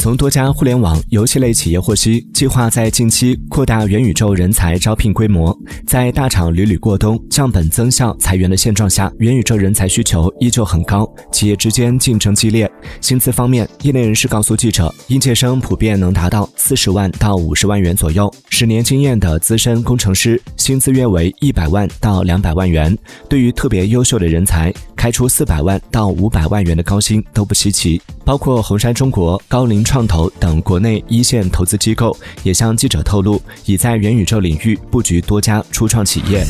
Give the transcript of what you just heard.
从多家互联网游戏类企业获悉，计划在近期扩大元宇宙人才招聘规模。在大厂屡屡过冬、降本增效、裁员的现状下，元宇宙人才需求依旧很高，企业之间竞争激烈。薪资方面，业内人士告诉记者，应届生普遍能达到四十万到五十万元左右，十年经验的资深工程师薪资约为一百万到两百万元。对于特别优秀的人才，开出四百万到五百万元的高薪都不稀奇。包括红杉中国、高瓴创投等国内一线投资机构也向记者透露，已在元宇宙领域布局多家初创企业。